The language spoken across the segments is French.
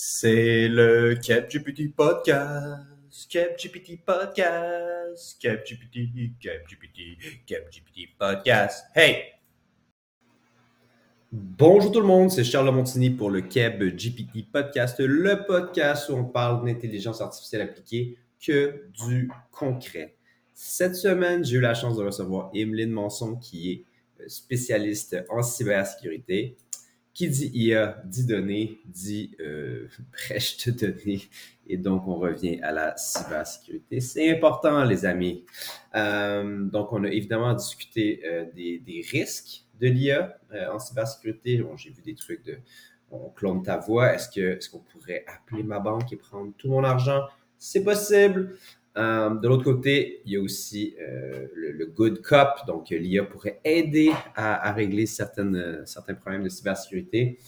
C'est le CapGPT Podcast. CapGPT Podcast. CapGPT, CapGPT, CapGPT Podcast. Hey! Bonjour tout le monde, c'est Charles Montini pour le CapGPT Podcast, le podcast où on parle d'intelligence artificielle appliquée que du concret. Cette semaine, j'ai eu la chance de recevoir Emeline Monson, qui est spécialiste en cybersécurité. Qui dit IA dit données, dit euh, brèche de données. Et donc, on revient à la cybersécurité. C'est important, les amis. Euh, donc, on a évidemment discuté euh, des, risques de l'IA euh, en cybersécurité. Bon, J'ai vu des trucs de on clone ta voix. Est-ce qu'on est qu'on pourrait appeler ma banque et prendre tout mon argent? C'est possible. Euh, de l'autre côté, il y a aussi euh, le, good cop, donc l'IA pourrait aider à, régler euh, certains problèmes de cybersécurité,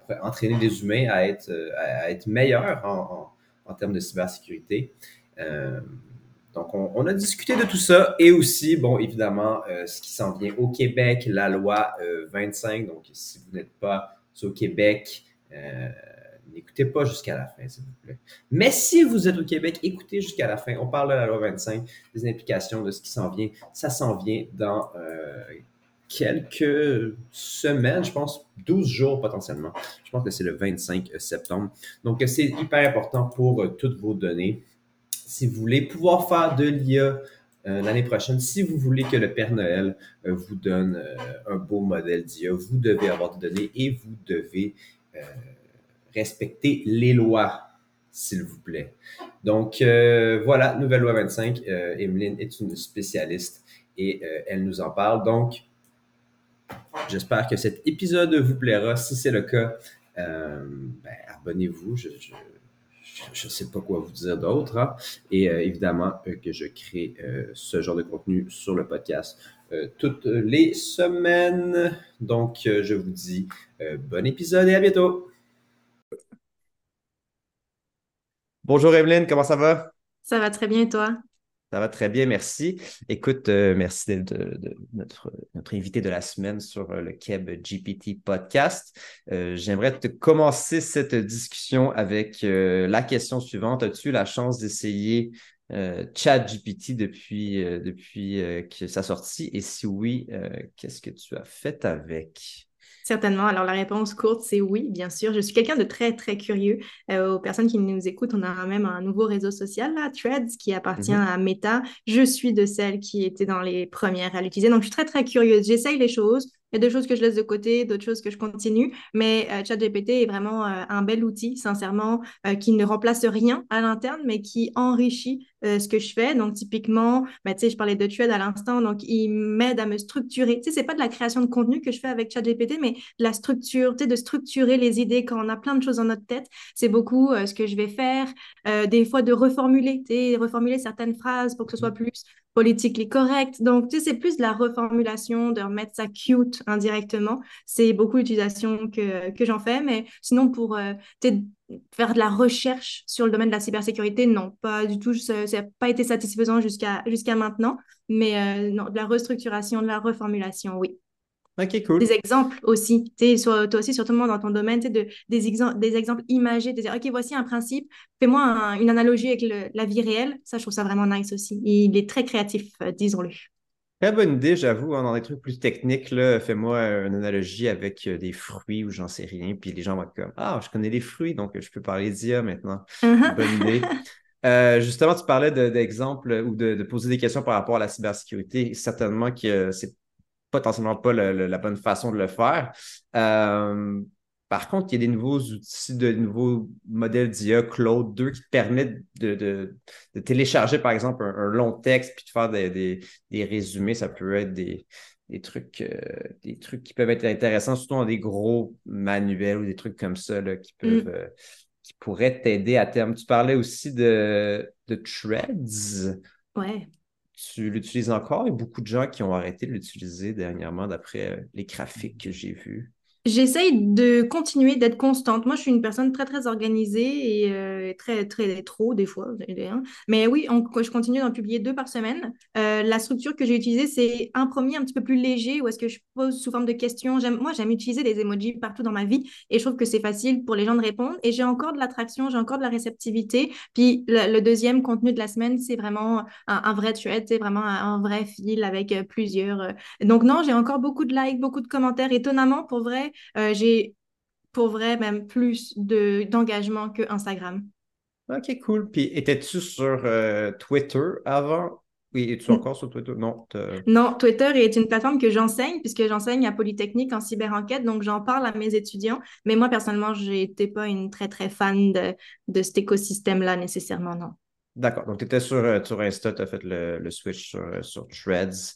pourrait entraîner les humains à être, à, être meilleurs en, en, termes de cybersécurité. Donc, on, on, a discuté de tout ça et aussi, bon, évidemment, ce qui s'en vient au Québec, la loi 25. Donc, si vous n'êtes pas au Québec, N'écoutez pas jusqu'à la fin, s'il vous plaît. Mais si vous êtes au Québec, écoutez jusqu'à la fin. On parle de la loi 25, des implications de ce qui s'en vient. Ça s'en vient dans euh, quelques semaines, je pense 12 jours potentiellement. Je pense que c'est le 25 septembre. Donc, c'est hyper important pour euh, toutes vos données. Si vous voulez pouvoir faire de l'IA euh, l'année prochaine, si vous voulez que le Père Noël vous donne un beau modèle d'IA, vous devez avoir des données et vous devez respecter les lois, s'il vous plaît. Donc, euh, voilà, nouvelle loi 25. Euh, Emeline est une spécialiste et euh, elle nous en parle. Donc, j'espère que cet épisode vous plaira. Si c'est le cas, ben, abonnez-vous. Je, je ne sais pas quoi vous dire d'autre. Hein? Et évidemment que je crée ce genre de contenu sur le podcast toutes les semaines. Donc, je vous dis bon épisode et à bientôt. Bonjour Evelyne, comment ça va? Ça va très bien et toi? Ça va très bien, merci. Écoute, euh, merci d'être de, de, notre, notre invité de la semaine sur euh, le Keb GPT podcast. Euh, J'aimerais te commencer cette discussion avec euh, la question suivante. As-tu eu la chance d'essayer ChatGPT depuis, depuis que sa sortie? Et si oui, qu'est-ce que tu as fait avec? Certainement. Alors, la réponse courte, c'est oui, bien sûr. Je suis quelqu'un de très, très curieux. Euh, aux personnes qui nous écoutent, on a même un nouveau réseau social, là, Threads, qui appartient mm -hmm. à Meta. Je suis de celles qui étaient dans les premières à l'utiliser. Donc, je suis très, très curieuse. J'essaye les choses. Il y a des choses que je laisse de côté, d'autres choses que je continue. Mais euh, ChatGPT est vraiment euh, un bel outil, sincèrement, euh, qui ne remplace rien à l'interne, mais qui enrichit ce que je fais. Donc, typiquement, bah, tu sais, je parlais de Thread à l'instant, donc il m'aide à me structurer. Tu sais, c'est pas de la création de contenu que je fais avec ChatGPT, mais de la structure, tu sais, de structurer les idées quand on a plein de choses dans notre tête. C'est beaucoup ce que je vais faire. Des fois, de reformuler, tu sais, reformuler certaines phrases pour que ce soit plus politically correct. Donc, tu sais, c'est plus de la reformulation, de remettre ça cute indirectement. C'est beaucoup l'utilisation que, que j'en fais, mais sinon, pour euh, faire de la recherche sur le domaine de la cybersécurité, non, pas du tout. Ça n'a pas été satisfaisant jusqu'à jusqu'à maintenant, mais euh, non, de la restructuration, de la reformulation, oui. Ok, cool. Des exemples aussi, sais, toi aussi, surtout dans ton domaine, de, des, exemples, des exemples imagés, de dire, OK, voici un principe, fais-moi un, une analogie avec le, la vie réelle. Ça, je trouve ça vraiment nice aussi. Il est très créatif, euh, disons-le. Très bonne idée, j'avoue, hein, dans des trucs plus techniques, fais-moi une analogie avec euh, des fruits ou j'en sais rien, puis les gens vont être comme, ah, je connais les fruits, donc je peux parler d'IA maintenant. Uh -huh. Bonne idée. Euh, justement, tu parlais d'exemples de, ou de, de, poser des questions par rapport à la cybersécurité. Certainement que c'est potentiellement pas le, le, la bonne façon de le faire. Euh, par contre, il y a des nouveaux outils, de nouveaux modèles d'IA, Claude 2, qui te permettent de, de, de télécharger, par exemple, un, un, long texte puis de faire des, des, des, résumés. Ça peut être des, des trucs, euh, des trucs qui peuvent être intéressants, surtout dans des gros manuels ou des trucs comme ça là, qui peuvent. Mm. Euh, qui pourraient t'aider à terme. Tu parlais aussi de, de threads. Ouais tu l'utilises encore? Il y a beaucoup de gens qui ont arrêté de l'utiliser dernièrement, d'après les graphiques que j'ai vus. J'essaye de continuer d'être constante. Moi, je suis une personne très, très organisée et euh, très, très trop, des fois. Mais oui, je continue d'en publier deux par semaine. Euh, la structure que j'ai utilisée, c'est un premier un petit peu plus léger où est-ce que je pose sous forme de questions. Moi, j'aime utiliser des emojis partout dans ma vie et je trouve que c'est facile pour les gens de répondre. Et j'ai encore de l'attraction, j'ai encore de la réceptivité. Puis le, deuxième contenu de la semaine, c'est vraiment un, un vrai thread, c'est vraiment un, un vrai fil avec euh, plusieurs. euh. Donc non, j'ai encore beaucoup de likes, beaucoup de commentaires. Étonnamment, pour vrai. Euh, j'ai pour vrai même plus de d'engagement que Instagram. Ok, cool. Puis, étais-tu sur euh, Twitter avant? Oui, es-tu encore sur Twitter? Non. Non, Twitter est une plateforme que j'enseigne puisque j'enseigne à Polytechnique en cyber-enquête, donc j'en parle à mes étudiants. Mais moi, personnellement, j'étais pas une très, très fan de, de cet écosystème-là nécessairement, non. D'accord. Donc, tu étais sur, euh, sur Insta, tu as fait le, le switch sur, sur Threads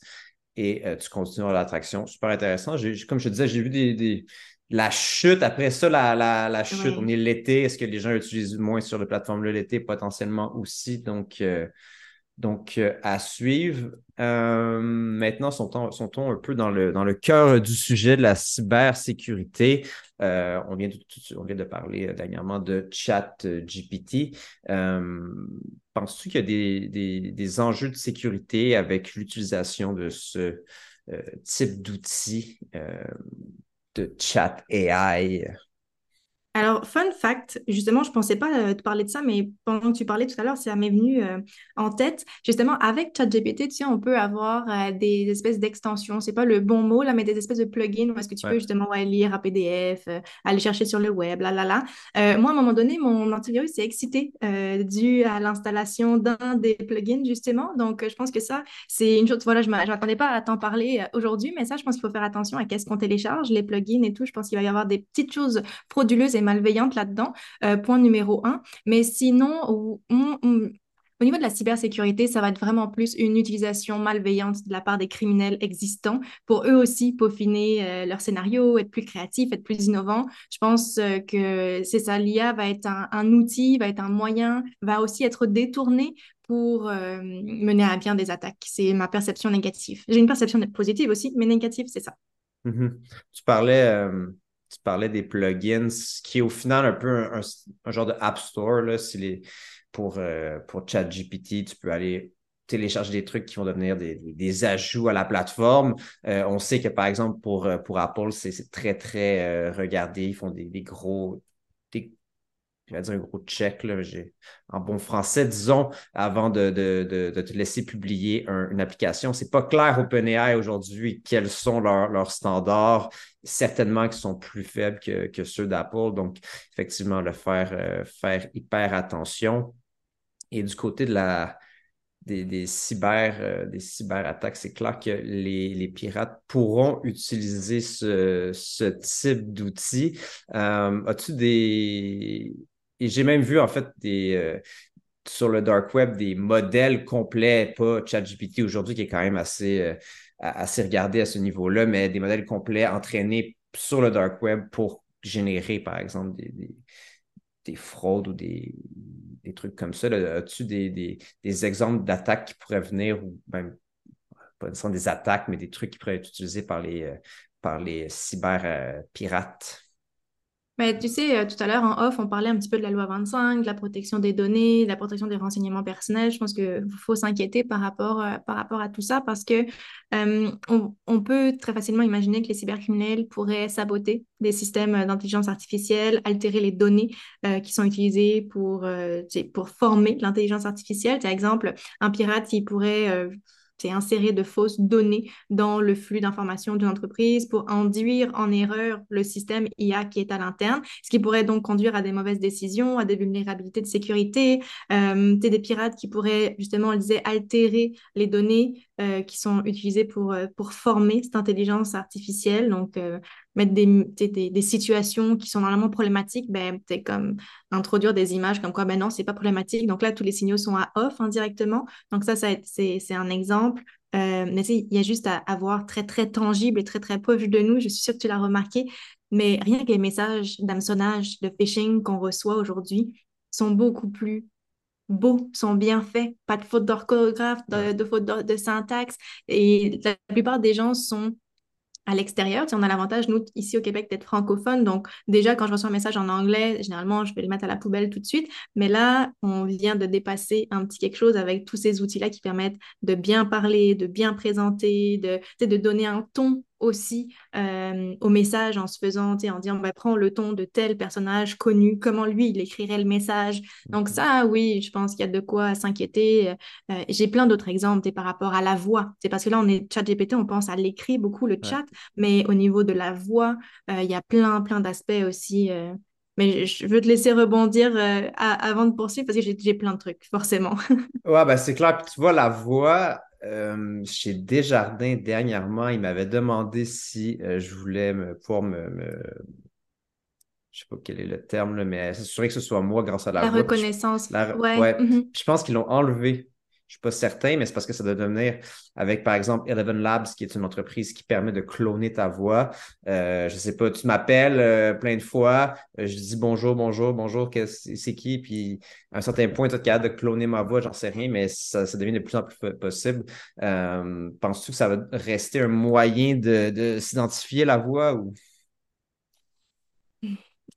et euh, tu continues à l'attraction. Super intéressant. J'ai- comme je te disais, j'ai vu des, des- la chute. Après ça, la, la, la chute, on est l'été. Est-ce que les gens utilisent moins sur la plateforme de l'été? Potentiellement aussi. Donc, euh, Donc, euh, à suivre. Euh, maintenant, sont-on un peu dans le, dans le cœur du sujet de la cybersécurité? Euh, on vient de, on vient de parler euh, dernièrement de ChatGPT. Euh, penses-tu qu'il y a des, des, des enjeux de sécurité avec l'utilisation de ce type d'outils de chat AI? Alors, fun fact, justement, je pensais pas euh, te parler de ça, mais pendant que tu parlais tout à l'heure, ça m'est venu euh, en tête. Justement, avec ChatGPT, tu sais, on peut avoir euh, des espèces d'extensions. C'est pas le bon mot, là, mais des espèces de plugins où est-ce que tu peux justement ouais, lire un PDF, euh, aller chercher sur le web, là, là, là. Moi, à un moment donné, mon antivirus s'est excité dû à l'installation d'un des plugins, justement. Donc, je pense que ça, c'est une chose, voilà, je ne m'attendais pas à t'en parler aujourd'hui, mais ça, je pense qu'il faut faire attention à qu'est-ce qu'on télécharge, les plugins et tout. Je pense qu'il va y avoir des petites choses frauduleuses et malveillantes là-dedans, euh, point numéro un. Mais sinon, au, niveau de la cybersécurité, ça va être vraiment plus une utilisation malveillante de la part des criminels existants pour eux aussi peaufiner euh, leur scénario, être plus créatifs, être plus innovants. Je pense euh, que c'est ça, l'IA va être un, outil, va être un moyen, va aussi être détourné pour mener à bien des attaques. C'est ma perception négative. J'ai une perception positive aussi, mais négative, c'est ça. Mhm. Tu parlais, tu parlais des plugins, qui est au final un peu un, genre de App Store. Là, c'est les, pour, euh, pour ChatGPT, tu peux aller télécharger des trucs qui vont devenir des, ajouts à la plateforme. Euh, on sait que, par exemple, pour, euh, Apple, c'est très, très regardé. Ils font des, gros, je vais dire un gros check, là, en bon français, disons, avant de, de, de, te laisser publier un- une application. C'est pas clair OpenAI aujourd'hui quels sont leurs, leurs standards, certainement qui sont plus faibles que, que ceux d'Apple. Donc, effectivement, le faire, euh, faire hyper attention. Et du côté de la, des, des cyber, euh, des cyberattaques, c'est clair que les, les pirates pourront utiliser ce, ce type d'outils. Euh, as-tu des... Et j'ai même vu en fait des, euh, sur le dark web des modèles complets, pas ChatGPT aujourd'hui qui est quand même assez, euh, assez regardé à ce niveau-là, mais des modèles complets entraînés sur le dark web pour générer, par exemple, des, des, des fraudes ou des, des trucs comme ça. As-tu des, des, exemples d'attaques qui pourraient venir, ou même pas nécessairement des attaques, mais des trucs qui pourraient être utilisés par les, euh, par les cyber-pirates? Mais tu sais, euh, tout à l'heure en off, on parlait un petit peu de la loi 25, de la protection des données, de la protection des renseignements personnels. Je pense qu'il faut s'inquiéter par rapport, euh, par rapport à tout ça parce que euh, on, peut très facilement imaginer que les cybercriminels pourraient saboter des systèmes d'intelligence artificielle, altérer les données qui sont utilisées pour, pour former l'intelligence artificielle. Par exemple, un pirate qui pourrait c'est insérer de fausses données dans le flux d'informations d'une entreprise pour induire en erreur le système IA qui est à l'interne, ce qui pourrait donc conduire à des mauvaises décisions, à des vulnérabilités de sécurité, euh, des pirates qui pourraient justement, on disait, altérer les données euh, qui sont utilisées pour, euh, pour former cette intelligence artificielle, donc euh, mettre des, des, des, situations qui sont normalement problématiques, ben, comme introduire des images comme quoi, ben non, c'est pas problématique. Donc là, tous les signaux sont à off indirectement. Donc ça, ça c'est un exemple. Euh, mais il y a juste à avoir très, très tangible et très, très proche de nous. Je suis sûre que tu l'as remarqué. Mais rien que les messages d'hameçonnage, de phishing qu'on reçoit aujourd'hui sont beaucoup plus beaux, sont bien faits. Pas de faute d'orthographe, de, de faute de, de syntaxe. Et la plupart des gens sont à l'extérieur. on a l'avantage, nous, ici au Québec, d'être francophone. Donc, déjà, quand je reçois un message en anglais, généralement, je vais le mettre à la poubelle tout de suite. Mais là, on vient de dépasser un petit quelque chose avec tous ces outils-là qui permettent de bien parler, de bien présenter, de, de donner un ton aussi euh, au message en se faisant, en disant, bah, prends le ton de tel personnage connu, comment lui, il écrirait le message. Donc mhm. ça, oui, je pense qu'il y a de quoi s'inquiéter. Euh, j'ai plein d'autres exemples par rapport à la voix. C'est parce que là, on est chat GPT, on pense à l'écrit beaucoup, le chat, mais au niveau de la voix, euh, il y a plein, plein d'aspects aussi. mais je veux te laisser rebondir avant de poursuivre parce que j'ai plein de trucs, forcément. ouais, ben c'est clair. Puis tu vois, la voix, euh, chez Desjardins, dernièrement, il m'avait demandé si euh, je voulais me, pouvoir me, me, Je sais pas quel est le terme, mais s'assurer que ce soit moi grâce à la, la reconnaissance. ouais. Mm-hmm. Je pense qu'ils l'ont enlevé je suis pas certain, mais c'est parce que ça doit devenir avec, par exemple, Eleven Labs, qui est une entreprise qui permet de cloner ta voix. Euh, je sais pas, tu m'appelles euh, plein de fois, euh, je dis bonjour, bonjour, bonjour, c'est qui? Puis à un certain point, tu es capable de cloner ma voix, j'en sais rien, mais ça, devient de plus en plus possible. Euh, penses-tu que ça va rester un moyen de, de s'identifier la voix ou?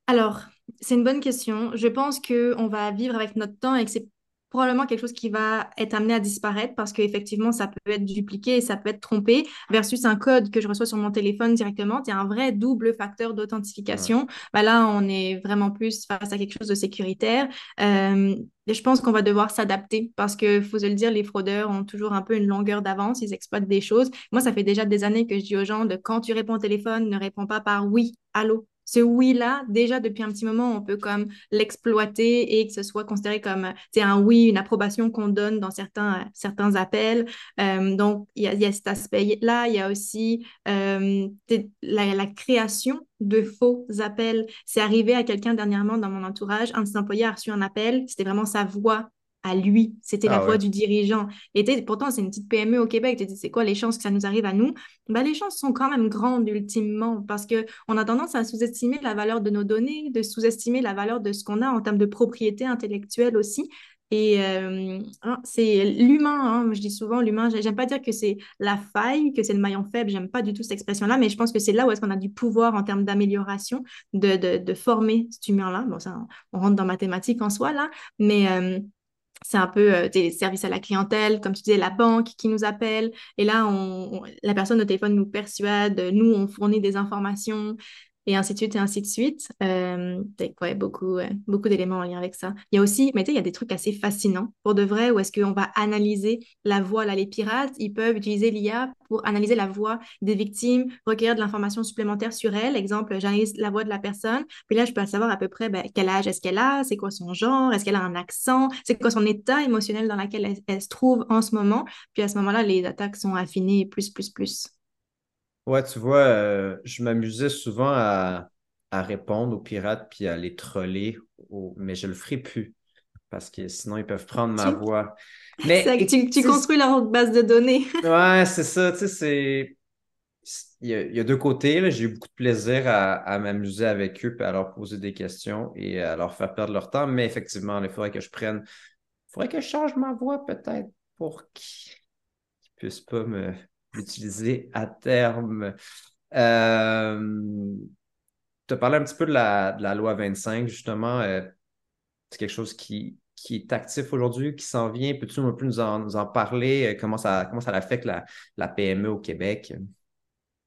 Alors, c'est une bonne question. Je pense qu'on va vivre avec notre temps et que c'est probablement quelque chose qui va être amené à disparaître parce qu'effectivement, ça peut être dupliqué et ça peut être trompé versus un code que je reçois sur mon téléphone directement. C'est un vrai double facteur d'authentification. Bah là, on est vraiment plus face à quelque chose de sécuritaire. Euh, je pense qu'on va devoir s'adapter parce que, faut se le dire, les fraudeurs ont toujours un peu une longueur d'avance, ils exploitent des choses. Moi, ça fait déjà des années que je dis aux gens de quand tu réponds au téléphone, ne réponds pas par oui, allô, ce oui-là, déjà depuis un petit moment, on peut comme l'exploiter et que ce soit considéré comme c'est un oui, une approbation qu'on donne dans certains, certains appels. Euh, donc, il y, a, cet aspect-là. Il y a aussi euh, la, création de faux appels. C'est arrivé à quelqu'un dernièrement dans mon entourage. Un de ses employés a reçu un appel. C'était vraiment sa voix à lui. C'était la ah voix du dirigeant. Et pourtant, c'est une petite PME au Québec. Tu dis, c'est quoi les chances que ça nous arrive à nous? Ben, les chances sont quand même grandes, ultimement, parce qu'on a tendance à sous-estimer la valeur de nos données, de sous-estimer la valeur de ce qu'on a en termes de propriété intellectuelle aussi. Et euh, hein, c'est l'humain, hein, je dis souvent l'humain, j'aime pas dire que c'est la faille, que c'est le maillon faible, j'aime pas du tout cette expression-là, mais je pense que c'est là où est-ce qu'on a du pouvoir en termes d'amélioration, de, de, de, former cet humain-là. Bon, ça, on rentre dans mathématiques en soi, là, mais euh, c'est un peu euh, des services à la clientèle, comme tu disais, la banque qui nous appelle. Et là, on, la personne au téléphone nous persuade, nous, on fournit des informations et ainsi de suite, et ainsi de suite. Euh, ouais, beaucoup, beaucoup d'éléments en lien avec ça. Il y a aussi, mais tu sais, il y a des trucs assez fascinants pour de vrai, où est-ce qu'on va analyser la voix. Là, les pirates, ils peuvent utiliser l'IA pour analyser la voix des victimes, recueillir de l'information supplémentaire sur elles. Exemple, j'analyse la voix de la personne, puis là, je peux savoir à peu près ben, quel âge est-ce qu'elle a, c'est quoi son genre, est-ce qu'elle a un accent, c'est quoi son état émotionnel dans lequel elle, elle se trouve en ce moment. Puis à ce moment-là, les attaques sont affinées plus, plus, plus. Ouais, tu vois, euh, je m'amusais souvent à, répondre aux pirates puis à les troller, mais je le ferai plus parce que sinon ils peuvent prendre ma voix. Mais tu, construis leur base de données. ouais, c'est ça, tu sais, c'est. Il y, a, deux côtés. J'ai eu beaucoup de plaisir à, m'amuser avec eux et à leur poser des questions et à leur faire perdre leur temps. Mais effectivement, il faudrait que je prenne. Il faudrait que je change ma voix peut-être pour qu'ils ne puissent pas me, l'utiliser à terme. Euh, tu as parlé un petit peu de la, loi 25, justement. Euh, c'est quelque chose qui, qui est actif aujourd'hui, qui s'en vient. Peux-tu un peu nous en, nous en parler? Comment ça, comment ça affecte la, la PME au Québec?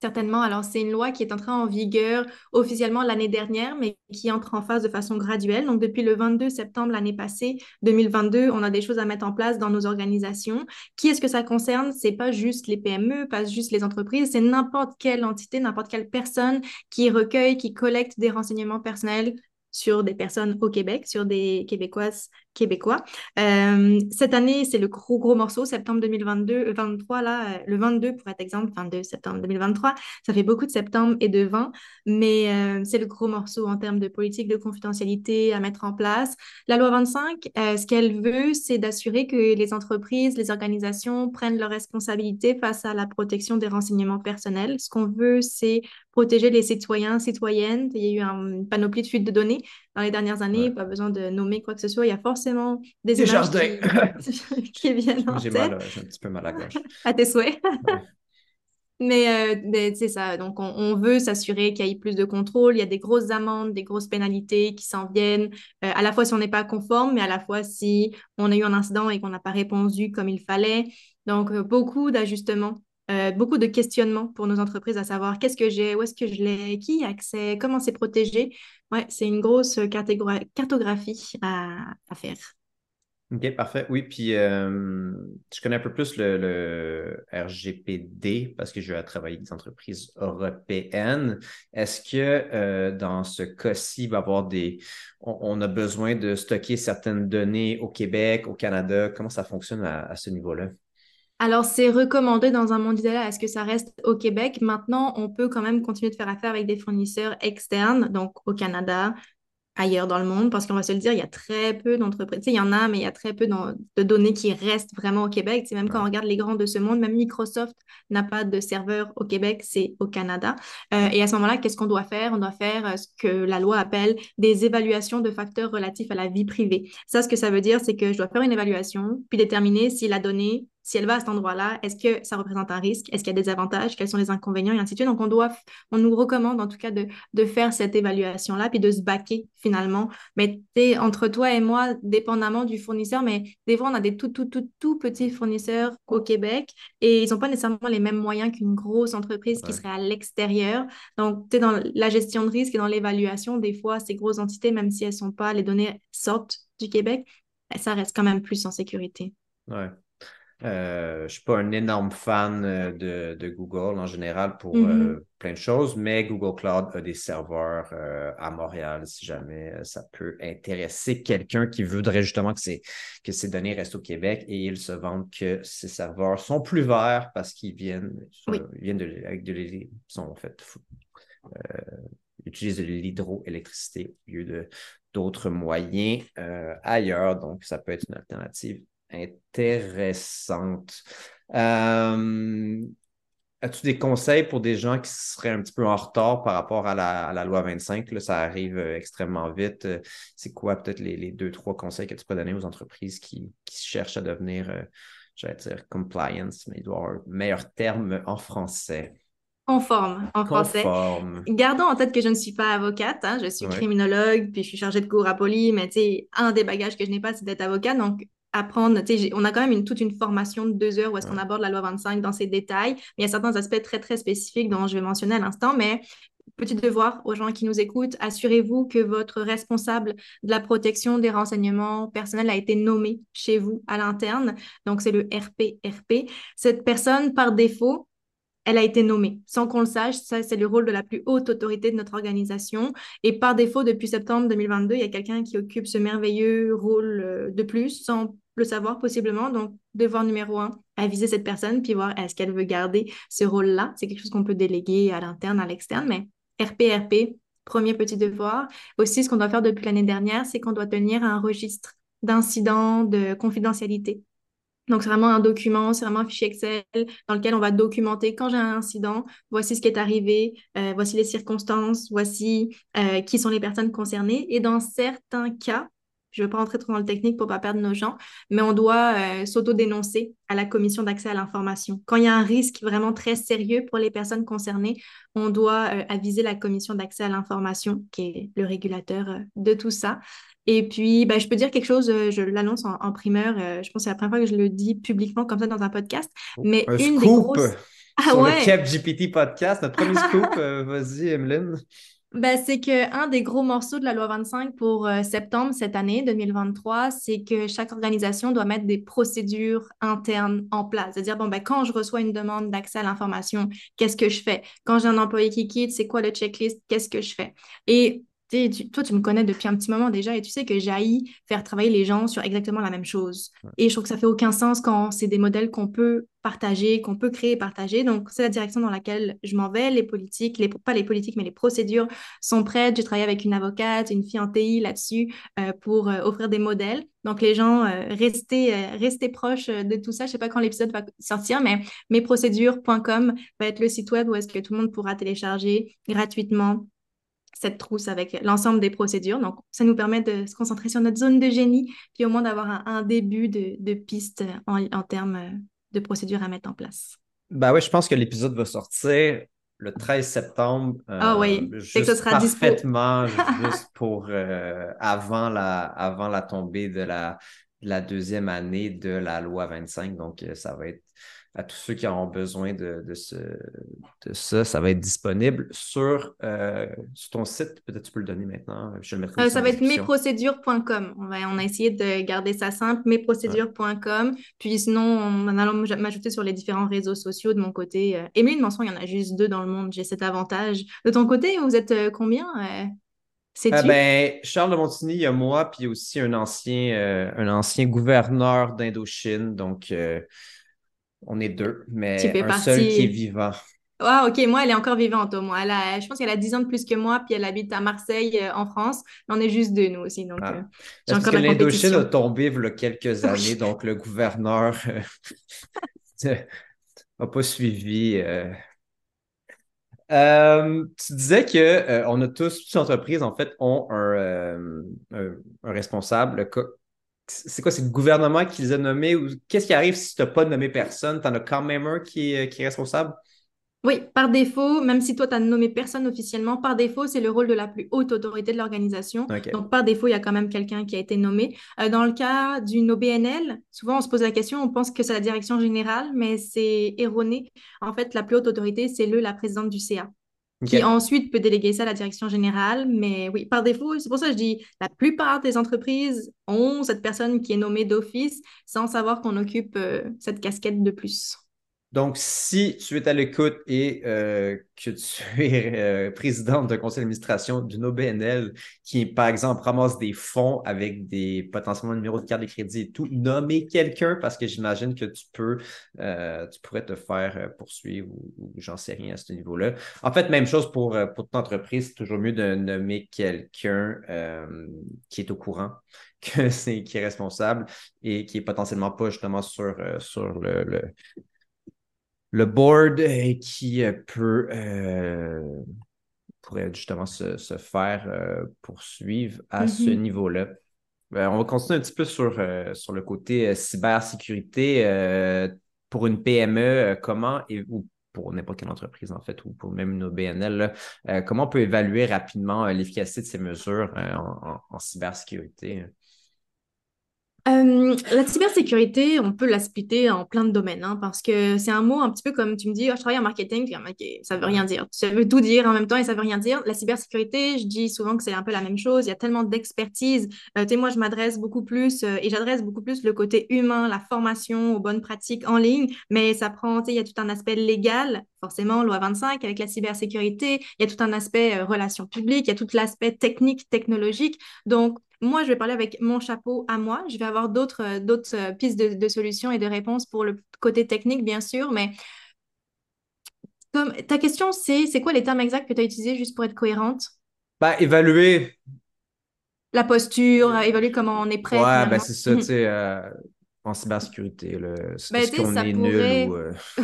Certainement. Alors, c'est une loi qui est entrée en vigueur officiellement l'année dernière, mais qui entre en phase de façon graduelle. Donc, depuis le 22 septembre l'année passée, 2022, on a des choses à mettre en place dans nos organisations. Qui est-ce que ça concerne? C'est pas juste les PME, pas juste les entreprises, c'est n'importe quelle entité, n'importe quelle personne qui recueille, qui collecte des renseignements personnels sur des personnes au Québec, sur des Québécoises québécois. Euh, cette année, c'est le gros, gros morceau, septembre 2022, 23, euh, là, euh, le 22 pour être exemple, 22 septembre 2023. Ça fait beaucoup de septembre et de 20, mais c'est le gros morceau en termes de politique de confidentialité à mettre en place. La loi 25, ce qu'elle veut, c'est d'assurer que les entreprises, les organisations prennent leurs responsabilités face à la protection des renseignements personnels. Ce qu'on veut, c'est protéger les citoyens, citoyennes. Il y a eu une panoplie de fuites de données dans les dernières années, pas besoin de nommer quoi que ce soit. Il y a forcément des, des images qui, qui, viennent en J'ai mal, j'ai un petit peu mal à gorge. à tes souhaits. Mais, euh, c'est ça. Donc, on, veut s'assurer qu'il y ait plus de contrôle. Il y a des grosses amendes, des grosses pénalités qui s'en viennent. Euh, à la fois si on n'est pas conforme, mais à la fois si on a eu un incident et qu'on n'a pas répondu comme il fallait. Donc, euh, beaucoup d'ajustements, beaucoup de questionnements pour nos entreprises à savoir qu'est-ce que j'ai, où est-ce que je l'ai, qui a accès, comment c'est protégé. Ouais, c'est une grosse cartographie à faire. OK, parfait. Oui, puis euh, je connais un peu plus le, RGPD parce que je vais travailler avec des entreprises européennes. Est-ce que euh, dans ce cas-ci, va avoir des. On, a besoin de stocker certaines données au Québec, au Canada? Comment ça fonctionne à, ce niveau-là? Alors, c'est recommandé dans un monde idéal à ce que ça reste au Québec? Maintenant, on peut quand même continuer de faire affaire avec des fournisseurs externes, donc au Canada, ailleurs dans le monde, parce qu'on va se le dire, il y a très peu d'entreprises. Tu sais, il y en a, mais il y a très peu de données qui restent vraiment au Québec. Tu même quand on regarde les grands de ce monde, même Microsoft n'a pas de serveur au Québec, c'est au Canada. Euh, et à ce moment-là, qu'est-ce qu'on doit faire? On doit faire euh, ce que la loi appelle des évaluations de facteurs relatifs à la vie privée. Ça, ce que ça veut dire, c'est que je dois faire une évaluation, puis déterminer si la donnée si elle va à cet endroit-là, est-ce que ça représente un risque? Est-ce qu'il y a des avantages? Quels sont les inconvénients? Et ainsi de suite. Donc, on doit, on nous recommande en tout cas de, de faire cette évaluation-là, puis de se baquer finalement. Mais entre toi et moi, dépendamment du fournisseur, mais des fois, on a des tout, tout, tout, tout petits fournisseurs au Québec et ils n'ont pas nécessairement les mêmes moyens qu'une grosse entreprise qui serait à l'extérieur. Donc, tu dans la gestion de risque et dans l'évaluation, des fois, ces grosses entités, même si elles sont pas, les données sortent du Québec, ça reste quand même plus en sécurité. Ouais. Euh, je ne suis pas un énorme fan euh, de, Google en général pour mm-hmm. euh, plein de choses, mais Google Cloud a des serveurs à Montréal si jamais ça peut intéresser quelqu'un qui voudrait justement que, que ces données restent au Québec et ils se vendent que ces serveurs sont plus verts parce qu'ils viennent, viennent de, avec de sont en fait utilisent de l'hydroélectricité au lieu de d'autres moyens ailleurs. Donc, ça peut être une alternative intéressante. Euh, as-tu des conseils pour des gens qui seraient un petit peu en retard par rapport à la, loi 25? Là, ça arrive euh, extrêmement vite. Euh, c'est quoi peut-être les, deux, trois conseils que tu peux donner aux entreprises qui, cherchent à devenir, j'allais dire, compliance, mais il doit avoir un meilleur terme en français. Conforme en français. Gardons en tête que je ne suis pas avocate, hein. je suis criminologue, puis je suis chargée de cours à Poly, mais tu sais, un des bagages que je n'ai pas, c'est d'être avocate. Donc, apprendre, on a quand même une, toute une formation de deux heures où est-ce qu'on aborde la loi 25 dans ses détails. Mais il y a certains aspects très, très spécifiques dont je vais mentionner à l'instant, mais petit devoir aux gens qui nous écoutent, assurez-vous que votre responsable de la protection des renseignements personnels a été nommé chez vous à l'interne? Donc, c'est le RPRP. Cette personne, par défaut, elle a été nommée. Sans qu'on le sache, ça, c'est le rôle de la plus haute autorité de notre organisation. Et par défaut, depuis septembre 2022, il y a quelqu'un qui occupe ce merveilleux rôle euh, de plus, sans le savoir possiblement. Donc, devoir numéro un, aviser cette personne, puis voir est-ce qu'elle veut garder ce rôle-là? C'est quelque chose qu'on peut déléguer à l'interne, à l'externe, mais RPRP, premier petit devoir. Aussi, ce qu'on doit faire depuis l'année dernière, c'est qu'on doit tenir un registre d'incidents de confidentialité. Donc, c'est vraiment un document, c'est vraiment un fichier Excel dans lequel on va documenter quand j'ai un incident, voici ce qui est arrivé, euh, voici les circonstances, voici euh, qui sont les personnes concernées. Et dans certains cas, je ne vais pas rentrer trop dans le technique pour ne pas perdre nos gens, mais on doit euh, s'auto-dénoncer à la commission d'accès à l'information. Quand il y a un risque vraiment très sérieux pour les personnes concernées, on doit euh, aviser la commission d'accès à l'information, qui est le régulateur euh, de tout ça. Et puis, ben, je peux dire quelque chose, je l'annonce en, primeur, je pense que c'est la première fois que je le dis publiquement comme ça dans un podcast. Mais une des grosses... Ah, sur le Cap GPT podcast, notre premier scoop. Vas-y, Emeline. Ben, c'est qu'un des gros morceaux de la loi 25 pour euh, septembre cette année, 2023, c'est que chaque organisation doit mettre des procédures internes en place. C'est-à-dire, bon, ben, quand je reçois une demande d'accès à l'information, qu'est-ce que je fais? Quand j'ai un employé qui quitte, c'est quoi le checklist? Qu'est-ce que je fais? Et toi, tu me connais depuis un petit moment déjà et tu sais que j'haïs faire travailler les gens sur exactement la même chose. Et je trouve que ça fait aucun sens quand c'est des modèles qu'on peut partager, qu'on peut créer et partager. Donc, c'est la direction dans laquelle je m'en vais. Les politiques, les, pas les politiques, mais les procédures sont prêtes. J'ai travaillé avec une avocate, une fille en TI là-dessus euh, pour euh, offrir des modèles. Donc, les gens, euh, restez, restez proches de tout ça. Je ne sais pas quand l'épisode va sortir, mais mesprocédures.com va être le site web où est-ce que tout le monde pourra télécharger gratuitement cette trousse avec l'ensemble des procédures. Donc, ça nous permet de se concentrer sur notre zone de génie, puis au moins d'avoir un, début de, de piste en, en termes de procédures à mettre en place. Ben oui, je pense que l'épisode va sortir le 13 septembre. ah oui, c'est que ce sera parfaitement juste pour avant, la, avant la tombée de la, la deuxième année de la loi 25. Donc, ça va être à tous ceux qui auront besoin de, de, ce, de ça. Ça va être disponible sur, euh, sur ton site. Peut-être tu peux le donner maintenant. Je le euh, ça va être mesprocédures.com. On, on a essayé de garder ça simple, mesprocédures.com. Puis sinon, en allant m'ajouter sur les différents réseaux sociaux de mon côté. Euh, il y en a juste deux dans le monde. J'ai cet avantage. De ton côté, vous êtes euh, combien euh, ben, Charles de Montigny, il y a moi, puis aussi un ancien, un ancien gouverneur d'Indochine. Donc, on est deux, mais un seul qui est vivant. Ah, ok, moi, elle est encore vivante, au moins. je pense qu'elle a 10 ans de plus que moi, puis elle habite à Marseille, euh, en France. Mais on est juste deux, nous aussi. Donc, ah. euh, j'ai encore que l'Indochine a tombé il y a quelques années, donc le gouverneur n'a pas suivi. Euh. tu disais que on a tous, toutes les entreprises, en fait, ont un, un, un responsable c'est quoi, c'est le gouvernement qui les a nommés ou qu'est-ce qui arrive si tu n'as pas nommé personne? Tu en as quand même un qui est, qui est responsable? Oui, par défaut, même si toi, tu n'as nommé personne officiellement, par défaut, c'est le rôle de la plus haute autorité de l'organisation. Donc, par défaut, il y a quand même quelqu'un qui a été nommé. Euh, dans le cas d'une OBNL, souvent, on se pose la question, on pense que c'est la direction générale, mais c'est erroné. En fait, la plus haute autorité, c'est le, la présidente du CA qui ensuite peut déléguer ça à la direction générale. Mais oui, par défaut, c'est pour ça que je dis, la plupart des entreprises ont cette personne qui est nommée d'office sans savoir qu'on occupe euh, cette casquette de plus. Donc, si tu es à l'écoute et euh, que tu es euh, présidente d'un conseil d'administration d'une OBNL qui, par exemple, ramasse des fonds avec des potentiellement numéros de carte de crédit et tout, nommer quelqu'un parce que j'imagine que tu peux, euh, tu pourrais te faire poursuivre ou, j'en sais rien à ce niveau-là. En fait, même chose pour, pour ton entreprise, c'est toujours mieux de nommer quelqu'un qui est au courant que c'est qui est responsable et qui est potentiellement pas justement sur, sur le le board euh, qui euh, peut euh, pourrait justement se, faire poursuivre à ce mm-hmm. niveau-là. on va continuer un petit peu sur, sur le côté cybersécurité. pour une PME, comment et ou pour n'importe quelle entreprise en fait, ou pour même une BNL, comment on peut évaluer rapidement l'efficacité de ces mesures en cybersécurité? Euh, la cybersécurité, on peut la splitter en plein de domaines, hein, parce que c'est un mot un petit peu comme tu me dis, oh, je travaille en marketing, ça veut rien dire. Ça veut tout dire en même temps et ça veut rien dire. La cybersécurité, je dis souvent que c'est un peu la même chose. Il y a tellement d'expertise. Euh, moi, je m'adresse beaucoup plus euh, et j'adresse beaucoup plus le côté humain, la formation aux bonnes pratiques en ligne, mais ça prend, il y a tout un aspect légal, forcément, loi 25 avec la cybersécurité. Il y a tout un aspect relations publiques, il y a tout l'aspect technique, technologique. Donc, moi, je vais parler avec mon chapeau à moi. Je vais avoir d'autres euh, d'autres euh, pistes de, solutions et de réponses pour le côté technique, bien sûr, mais comme ta question, c'est c'est quoi les termes exacts que tu as utilisés juste pour être cohérente? Bah, évaluer. La posture, évaluer comment on est prêt. Ouais, ben c'est ça, tu sais. Euh, en cybersécurité. Ben, est-ce qu'on est nul ou. Euh?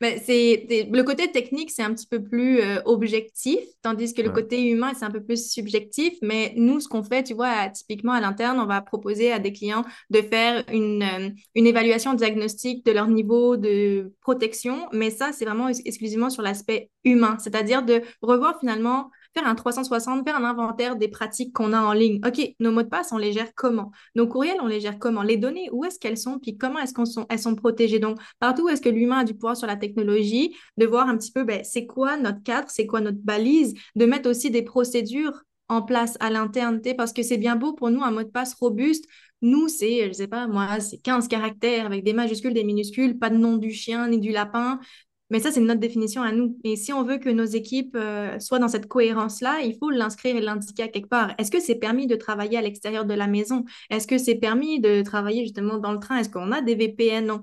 Ben, c'est, le côté technique, c'est un petit peu plus euh, objectif, tandis que le côté humain, c'est un peu plus subjectif. Mais nous, ce qu'on fait, tu vois, typiquement à l'interne, on va proposer à des clients de faire une, euh, une évaluation diagnostique de leur niveau de protection. Mais ça, c'est vraiment exclusivement sur l'aspect humain, c'est-à-dire de revoir finalement un 360, faire un inventaire des pratiques qu'on a en ligne. OK, nos mots de passe, on les gère comment? Nos courriels, on les gère comment? Les données, où est-ce qu'elles sont? Puis comment est-ce qu'elles sont, protégées? Donc, partout est-ce que l'humain a du pouvoir sur la technologie, de voir un petit peu, ben, c'est quoi notre cadre, c'est quoi notre balise, de mettre aussi des procédures en place à l'interne, parce que c'est bien beau pour nous un mot de passe robuste. Nous, c'est, je sais pas, moi, c'est 15 caractères avec des majuscules, des minuscules, pas de nom du chien ni du lapin. Mais ça, c'est notre définition à nous. Et si on veut que nos équipes euh, soient dans cette cohérence-là, il faut l'inscrire et l'indiquer à quelque part. Est-ce que c'est permis de travailler à l'extérieur de la maison? Est-ce que c'est permis de travailler justement dans le train? Est-ce qu'on a des VPN? Non.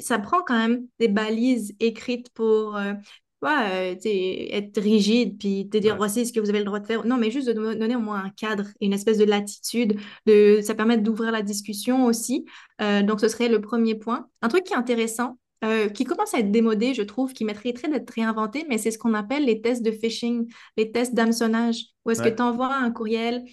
ça prend quand même des balises écrites pour euh, euh être rigide, puis te dire voici ce que vous avez le droit de faire? Non, mais juste de donner au moins un cadre et une espèce de latitude. De, ça permet d'ouvrir la discussion aussi. Euh, donc, ce serait le premier point. Un truc qui est intéressant, euh, qui commence à être démodé, je trouve, qui mériterait d'être réinventé, mais c'est ce qu'on appelle les tests de phishing, les tests d'hameçonnage, où est-ce que tu envoies un courriel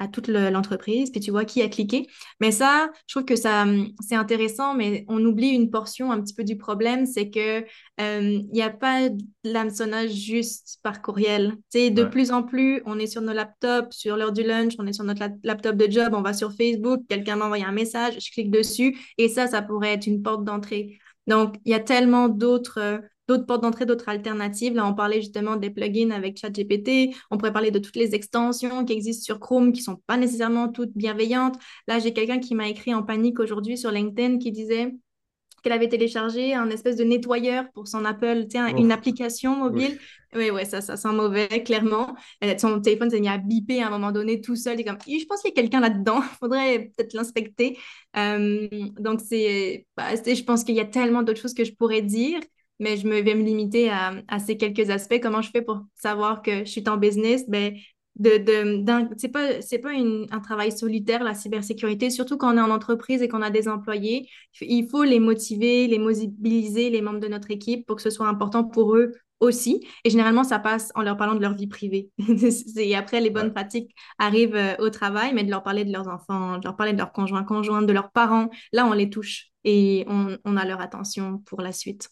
à toute l'entreprise, puis tu vois qui a cliqué. Mais ça, je trouve que ça, c'est intéressant, mais on oublie une portion un petit peu du problème, c'est que il n'y a pas de l'hameçonnage juste par courriel. Tu de plus en plus, on est sur nos laptops, sur l'heure du lunch, on est sur notre laptop de job, on va sur Facebook, quelqu'un m'envoie un message, je clique dessus, et ça, ça pourrait être une porte d'entrée. Donc, il y a tellement d'autres d'autres portes d'entrée, d'autres alternatives. Là, on parlait justement des plugins avec ChatGPT. On pourrait parler de toutes les extensions qui existent sur Chrome qui ne sont pas nécessairement toutes bienveillantes. Là, j'ai quelqu'un qui m'a écrit en panique aujourd'hui sur LinkedIn qui disait qu'elle avait téléchargé un espèce de nettoyeur pour son Apple, une application mobile. Oui, ouais, ça, ça sent mauvais, clairement. son téléphone s'est mis à biper à un moment donné tout seul. Et comme, je pense qu'il y a quelqu'un là-dedans, il faudrait peut-être l'inspecter. Euh, donc, c'est, bah, je pense qu'il y a tellement d'autres choses que je pourrais dire, mais je me vais me limiter à, à, ces quelques aspects. Comment je fais pour savoir que je suis en business? Ben, de, de, c'est pas, c'est pas un travail solitaire, la cybersécurité, surtout quand on est en entreprise et qu'on a des employés. Il faut les motiver, les mobiliser, les membres de notre équipe pour que ce soit important pour eux aussi. Et généralement, ça passe en leur parlant de leur vie privée. et après, les bonnes pratiques arrivent euh, au travail, mais de leur parler de leurs enfants, de leur parler de leurs conjoints, conjointes, de leurs parents, là, on les touche et on, on a leur attention pour la suite.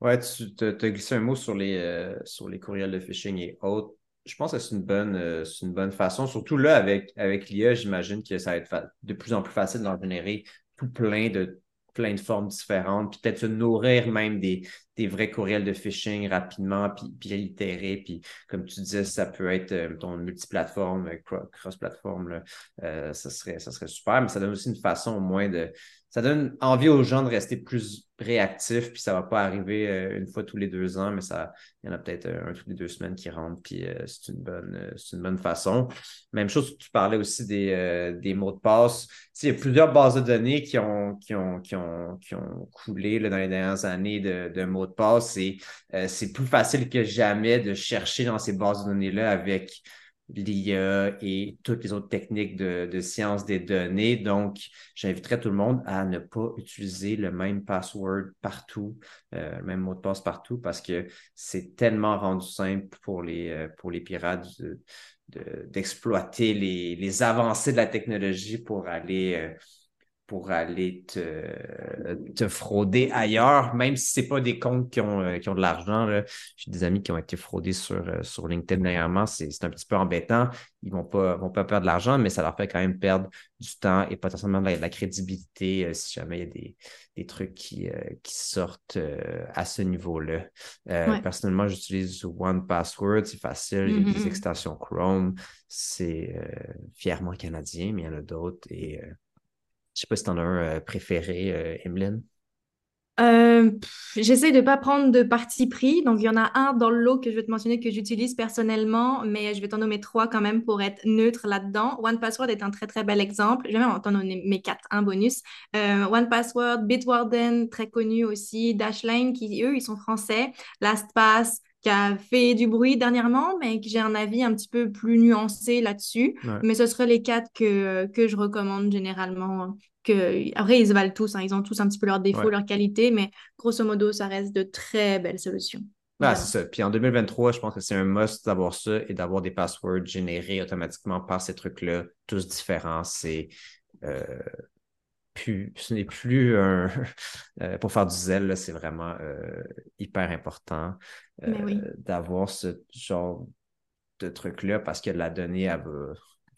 Ouais, tu as glissé un mot sur les, euh, sur les courriels de phishing et autres je pense que c'est une bonne, euh, une bonne façon. Surtout là, avec, avec l'IA, j'imagine que ça va être de plus en plus facile d'en générer tout plein de plein de formes différentes, puis peut-être se nourrir même des, des vrais courriels de phishing rapidement, puis, puis. Puis comme tu disais, ça peut être euh, ton multiplateforme, euh, cross-plateforme, ça, serait, ça serait super, mais ça donne aussi une façon au moins de, ça donne envie aux gens de rester plus réactifs, puis ça va pas arriver euh, une fois tous les deux ans, mais ça, il y en a peut-être euh, un toutes les deux semaines qui rentrent, puis euh, c'est une bonne, une bonne façon. Même chose, tu parlais aussi des, des mots de passe. il y a plusieurs bases de données qui ont, qui ont, qui ont, qui ont coulé dans les dernières années de, de mots de passe et c'est plus facile que jamais de chercher dans ces bases de données-là avec l'IA et toutes les autres techniques de, de science des données. Donc, j'inviterais tout le monde à ne pas utiliser le même password partout, euh, le même mot de passe partout, parce que c'est tellement rendu simple pour les, euh, pour les pirates d'exploiter les, les, avancées de la technologie pour aller euh, pour aller te, te, frauder ailleurs, même si ce n'est pas des comptes qui ont, euh, qui ont de l'argent. J'ai des amis qui ont été fraudés sur, euh, sur LinkedIn dernièrement. C'est un petit peu embêtant. Ils ne vont pas, vont pas perdre de l'argent, mais ça leur fait quand même perdre du temps et potentiellement de la, crédibilité euh, si jamais il y a des, des trucs qui, qui sortent à ce niveau-là. Personnellement, j'utilise One Password. C'est facile. Il y a des mm-hmm. extensions Chrome. C'est fièrement canadien, mais il y en a d'autres. Et je sais pas si tu en as un euh, préféré, euh, Emeline. Euh, J'essaie de ne pas prendre de parti pris. Donc, il y en a un dans le lot que je vais te mentionner que j'utilise personnellement, mais je vais t'en nommer trois quand même pour être neutre là-dedans. One Password est un très, très bel exemple. Je vais même t'en nommer mes quatre, un bonus. Euh, One Password, Bitwarden, très connu aussi, Dashline, qui eux, ils sont français. LastPass, qui a fait du bruit dernièrement, mais que j'ai un avis un petit peu plus nuancé là-dessus. Mais ce seraient les quatre que, que je recommande généralement que après ils se valent tous, hein. ils ont tous un petit peu leurs défauts, leurs qualités, mais grosso modo, ça reste de très belles solutions. Ah, c'est ça. Puis en 2023, je pense que c'est un must d'avoir ça et d'avoir des passwords générés automatiquement par ces trucs-là, tous différents. C'est euh, plus, ce n'est plus un euh, pour faire du zèle, c'est vraiment euh, hyper important d'avoir ce genre de truc-là parce que la donnée elle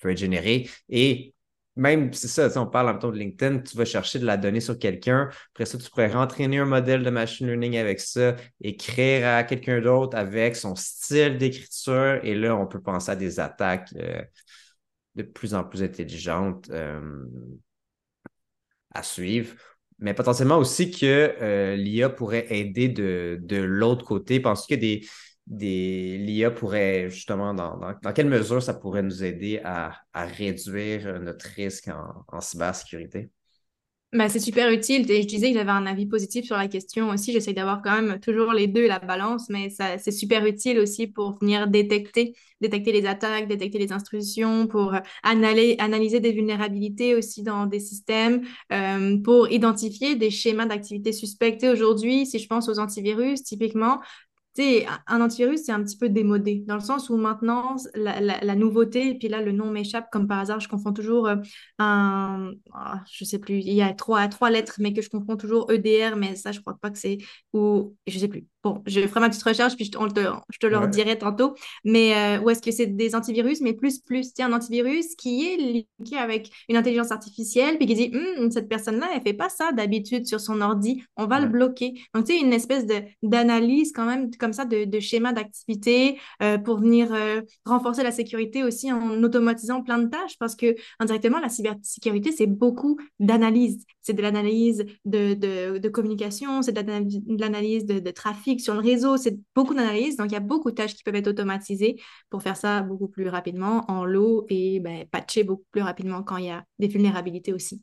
peut être générée. Et même, c'est ça, on parle en temps de LinkedIn, tu vas chercher de la donnée sur quelqu'un. Après ça, tu pourrais rentraîner un modèle de machine learning avec ça, écrire à quelqu'un d'autre avec son style d'écriture. Et là, on peut penser à des attaques euh, de plus en plus intelligentes euh, à suivre. Mais potentiellement aussi que euh, l'IA pourrait aider de, de l'autre côté. Y a des des l'IA pourrait justement, dans, dans, quelle mesure ça pourrait nous aider à, réduire notre risque en, cybersécurité? Ben, c'est super utile. je disais que j'avais un avis positif sur la question aussi. J'essaie d'avoir quand même toujours les deux, la balance, mais ça, c'est super utile aussi pour venir détecter, détecter les attaques, détecter les instructions, pour analyser, analyser des vulnérabilités aussi dans des systèmes, euh, pour identifier des schémas d'activité suspectés aujourd'hui. Si je pense aux antivirus, typiquement, sais, un antivirus, c'est un petit peu démodé, dans le sens où maintenant, la, nouveauté, et puis là, le nom m'échappe, comme par hasard, je confonds toujours euh, un, ah, je sais plus, il y a trois, trois lettres, mais que je confonds toujours EDR, mais ça, je crois pas que c'est, ou, je sais plus. Bon, je ferai ma petite recherche, puis je, te, je te le dirai tantôt. Mais euh, où est-ce que c'est des antivirus, mais plus, plus, tiens, un antivirus qui est lié avec une intelligence artificielle, puis qui dit, hum, cette personne-là, elle fait pas ça d'habitude sur son ordi, on va le bloquer. Donc, tu sais, une espèce d'analyse quand même comme ça de, de schéma d'activité euh, pour venir euh, renforcer la sécurité aussi en automatisant plein de tâches, parce que indirectement, la cybersécurité, c'est beaucoup d'analyse. C'est de l'analyse de, de, de, communication, c'est de l'analyse de, de sur le réseau, c'est beaucoup d'analyse. Donc, il y a beaucoup de tâches qui peuvent être automatisées pour faire ça beaucoup plus rapidement en lot et ben, patcher beaucoup plus rapidement quand il y a des vulnérabilités aussi.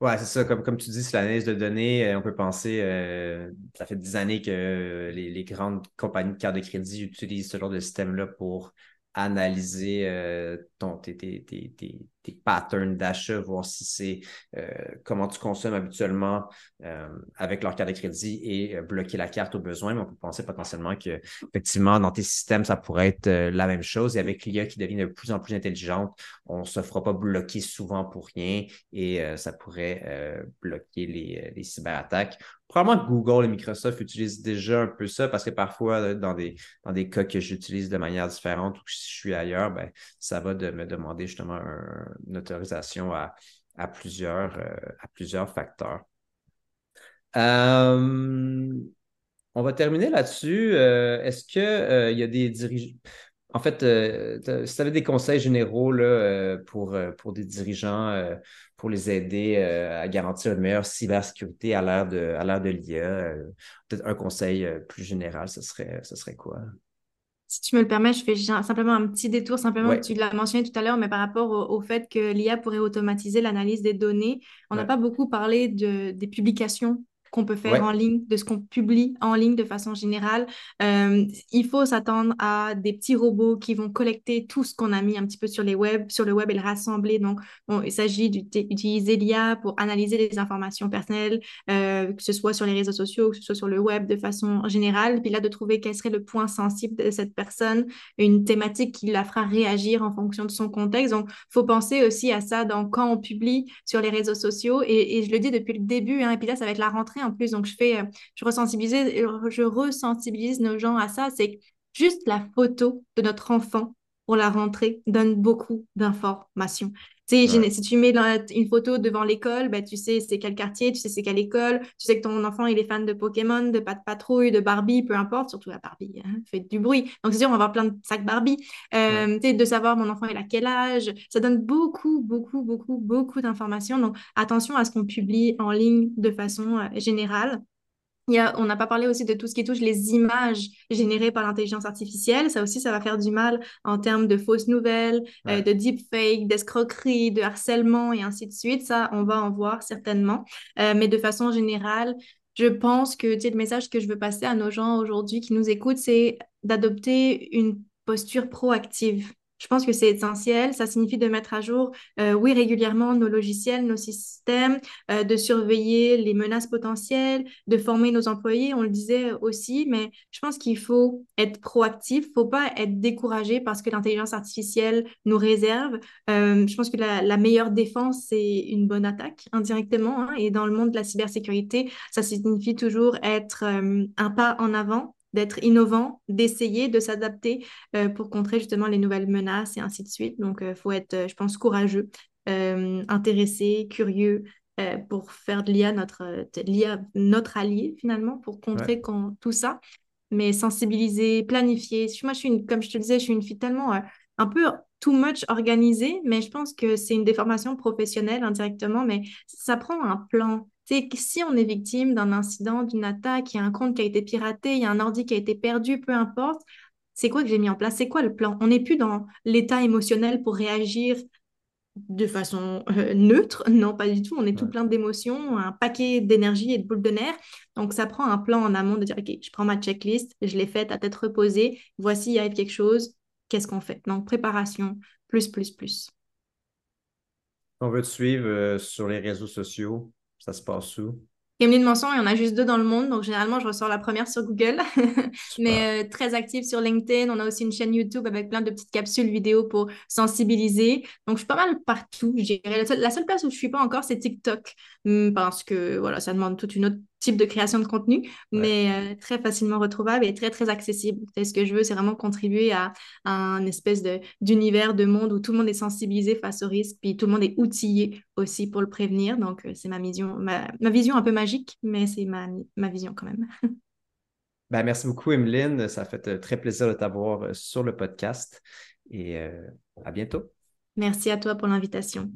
Ouais, c'est ça. Comme, comme tu dis, c'est l'analyse de données. Euh, on peut penser, euh, ça fait des années que les, les, grandes compagnies de cartes de crédit utilisent ce genre de système-là pour analyser euh, tes, tes patterns d'achat, voir si c'est euh, comment tu consommes habituellement euh, avec leur carte de crédit et euh, bloquer la carte au besoin. Mais on peut penser potentiellement que effectivement, dans tes systèmes, ça pourrait être la même chose. Et avec l'IA qui devient de plus en plus intelligente, on ne se fera pas bloquer souvent pour rien et ça pourrait bloquer les, les cyberattaques. Probablement Google et Microsoft utilisent déjà un peu ça parce que parfois, dans des, dans des cas que j'utilise de manière différente ou que si je suis ailleurs, ben, ça va de me demander justement un, une autorisation à, plusieurs, euh, à plusieurs facteurs. Euh, on va terminer là-dessus. Euh, est-ce qu'il y a des dirigeants. En fait, si tu avais des conseils généraux pour, des dirigeants, pour les aider à garantir une meilleure cybersécurité à l'ère de, à de l'IA, peut-être un conseil plus général, ce serait, ce serait quoi? Si tu me le permets, je fais simplement un petit détour, simplement, tu l'as mentionné tout à l'heure, mais par rapport au, fait que l'IA pourrait automatiser l'analyse des données. On n'a pas beaucoup parlé de, des publications qu'on peut faire en ligne, de ce qu'on publie en ligne de façon générale. Euh, il faut s'attendre à des petits robots qui vont collecter tout ce qu'on a mis un petit peu sur, les web, sur le web et le rassembler. Donc, il s'agit d'utiliser l'IA pour analyser les informations personnelles, euh, que ce soit sur les réseaux sociaux, que ce soit sur le web de façon générale. Puis là, de trouver quel serait le point sensible de cette personne, une thématique qui la fera réagir en fonction de son contexte. Donc, il faut penser aussi à ça dans, quand on publie sur les réseaux sociaux. Et, et je le dis depuis le début, hein, et puis là, ça va être la rentrée en plus. Donc, je fais, euh, je resensibilise, je resensibilise nos gens à ça. C'est juste la photo de notre enfant pour la rentrée donne beaucoup d'informations. Si tu mets une photo devant l'école, ben, tu sais c'est quel quartier, tu sais c'est quelle école, tu sais que ton enfant il est fan de Pokémon, de Pat Patrouille, de Barbie, peu importe, surtout la Barbie, hein, fait du bruit. Donc c'est sûr, on va avoir plein de sacs Barbie. Euh, de savoir mon enfant il a quel âge, ça donne beaucoup, beaucoup, beaucoup, beaucoup d'informations. Donc attention à ce qu'on publie en ligne de façon euh, générale on n'a pas parlé aussi de tout ce qui touche les images générées par l'intelligence artificielle. Ça aussi, ça va faire du mal en termes de fausses nouvelles, euh, de deepfake, d'escroquerie, de harcèlement et ainsi de suite. Ça, on va en voir certainement. Euh, mais de façon générale, je pense que le message que je veux passer à nos gens aujourd'hui qui nous écoutent, c'est d'adopter une posture proactive je pense que c'est essentiel. Ça signifie de mettre à jour, euh, oui, régulièrement nos logiciels, nos systèmes, euh, de surveiller les menaces potentielles, de former nos employés, on le disait aussi, mais je pense qu'il faut être proactif, il ne faut pas être découragé parce que l'intelligence artificielle nous réserve. Euh, je pense que la, meilleure défense, c'est une bonne attaque indirectement. Hein, et dans le monde de la cybersécurité, ça signifie toujours être un pas en avant d'être innovant, d'essayer, de s'adapter euh, pour contrer justement les nouvelles menaces et ainsi de suite. Donc, il euh, faut être, euh, je pense, courageux, intéressé, curieux pour faire de l'IA notre, notre allié finalement, pour contrer tout ça, mais sensibiliser, planifier. Moi, je suis une, comme je te disais, je suis une fille tellement un peu too much organisée, mais je pense que c'est une déformation professionnelle indirectement, mais ça prend un plan si on est victime d'un incident, d'une attaque, il y a un compte qui a été piraté, il y a un ordi qui a été perdu, peu importe, c'est quoi que j'ai mis en place? C'est quoi le plan? On n'est plus dans l'état émotionnel pour réagir de façon euh, neutre, non pas du tout, on est tout plein d'émotions, un paquet d'énergie et de boules de nerfs. Donc ça prend un plan en amont de dire, OK, je prends ma checklist, je l'ai faite à tête reposée, voici, il arrive quelque chose, qu'est-ce qu'on fait? Donc préparation, plus, plus, plus. On veut te suivre euh, sur les réseaux sociaux, ça se passe où? Emeline Manson, il y en a juste deux dans le monde, donc généralement je ressors la première sur Google, mais euh, très active sur LinkedIn. On a aussi une chaîne YouTube avec plein de petites capsules vidéo pour sensibiliser. Donc je suis pas mal partout. La, seule, place où je suis pas encore, c'est TikTok, hmm, parce que voilà, ça demande toute une autre type de création de contenu, mais euh, très facilement retrouvable et très, très accessible. ce que je veux, c'est vraiment contribuer à, un espèce d'univers, de, monde où tout le monde est sensibilisé face au risque, puis tout le monde est outillé aussi pour le prévenir. Donc, euh, c'est ma vision, ma, vision un peu magique, mais c'est ma, ma vision quand même. ben, merci beaucoup, Emeline. Ça fait euh, très plaisir de t'avoir sur le podcast et à bientôt. Merci à toi pour l'invitation.